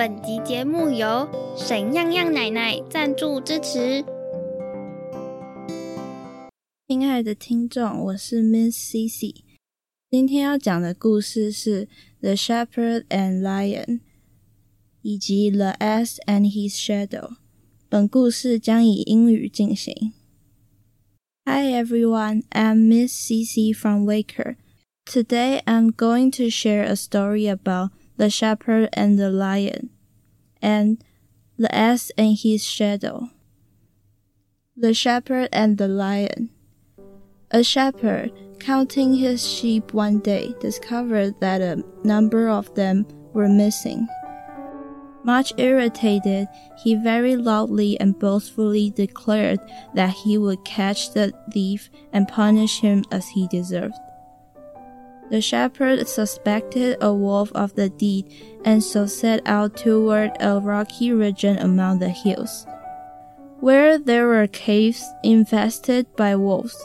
本集节目由沈漾漾奶奶赞助支持。亲爱的听众，我是 Miss Cici，今天要讲的故事是《The Shepherd and Lion》以及《The Ass and His Shadow》。本故事将以英语进行。Hi everyone, I'm Miss Cici from Waker. Today I'm going to share a story about the shepherd and the lion, and the ass and his shadow. The shepherd and the lion. A shepherd, counting his sheep one day, discovered that a number of them were missing. Much irritated, he very loudly and boastfully declared that he would catch the thief and punish him as he deserved. The shepherd suspected a wolf of the deed and so set out toward a rocky region among the hills, where there were caves infested by wolves.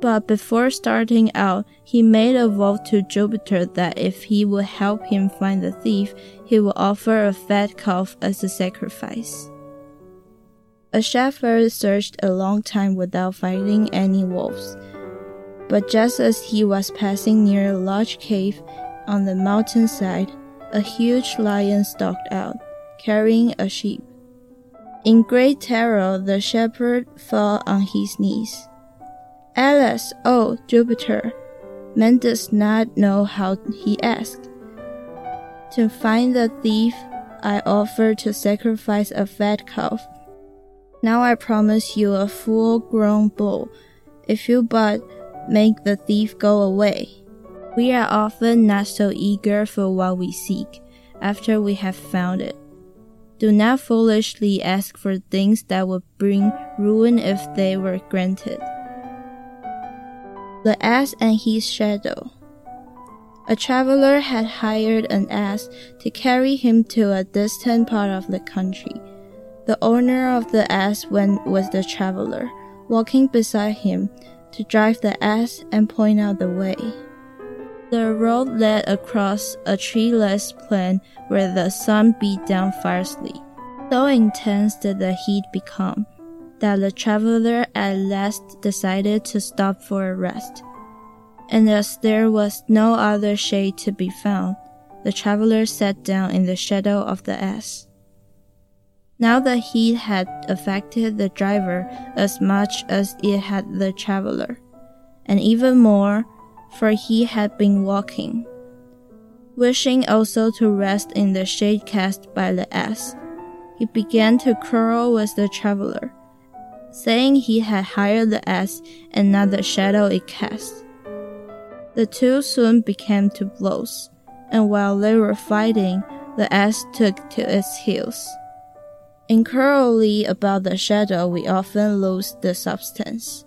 But before starting out, he made a vow to Jupiter that if he would help him find the thief, he would offer a fat calf as a sacrifice. A shepherd searched a long time without finding any wolves. But just as he was passing near a large cave on the mountainside, a huge lion stalked out, carrying a sheep. In great terror, the shepherd fell on his knees. Alas, oh Jupiter, man does not know how he asked. To find the thief, I offer to sacrifice a fat calf. Now I promise you a full grown bull, if you but make the thief go away. We are often not so eager for what we seek after we have found it. Do not foolishly ask for things that would bring ruin if they were granted. The Ass and His Shadow A traveler had hired an ass to carry him to a distant part of the country. The owner of the ass went with the traveler, walking beside him to drive the ass and point out the way. The road led across a treeless plain where the sun beat down fiercely. So intense did the heat become that the traveler at last decided to stop for a rest. And as there was no other shade to be found, the traveler sat down in the shadow of the ass. Now the heat had affected the driver as much as it had the traveler, and even more, for he had been walking. Wishing also to rest in the shade cast by the ass, he began to quarrel with the traveler, saying he had hired the ass and not the shadow it cast. The two soon became to blows, and while they were fighting, the ass took to its heels. Inquiringly about the shadow, we often lose the substance.